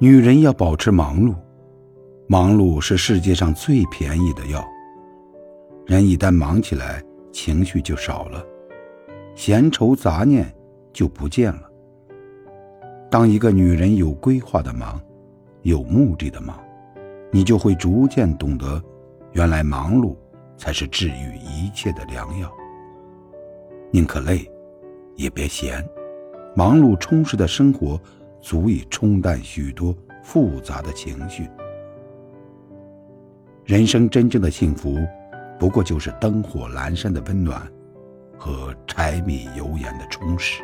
女人要保持忙碌，忙碌是世界上最便宜的药。人一旦忙起来，情绪就少了，闲愁杂念就不见了。当一个女人有规划的忙，有目的的忙，你就会逐渐懂得，原来忙碌才是治愈一切的良药。宁可累，也别闲。忙碌充实的生活。足以冲淡许多复杂的情绪。人生真正的幸福，不过就是灯火阑珊的温暖，和柴米油盐的充实。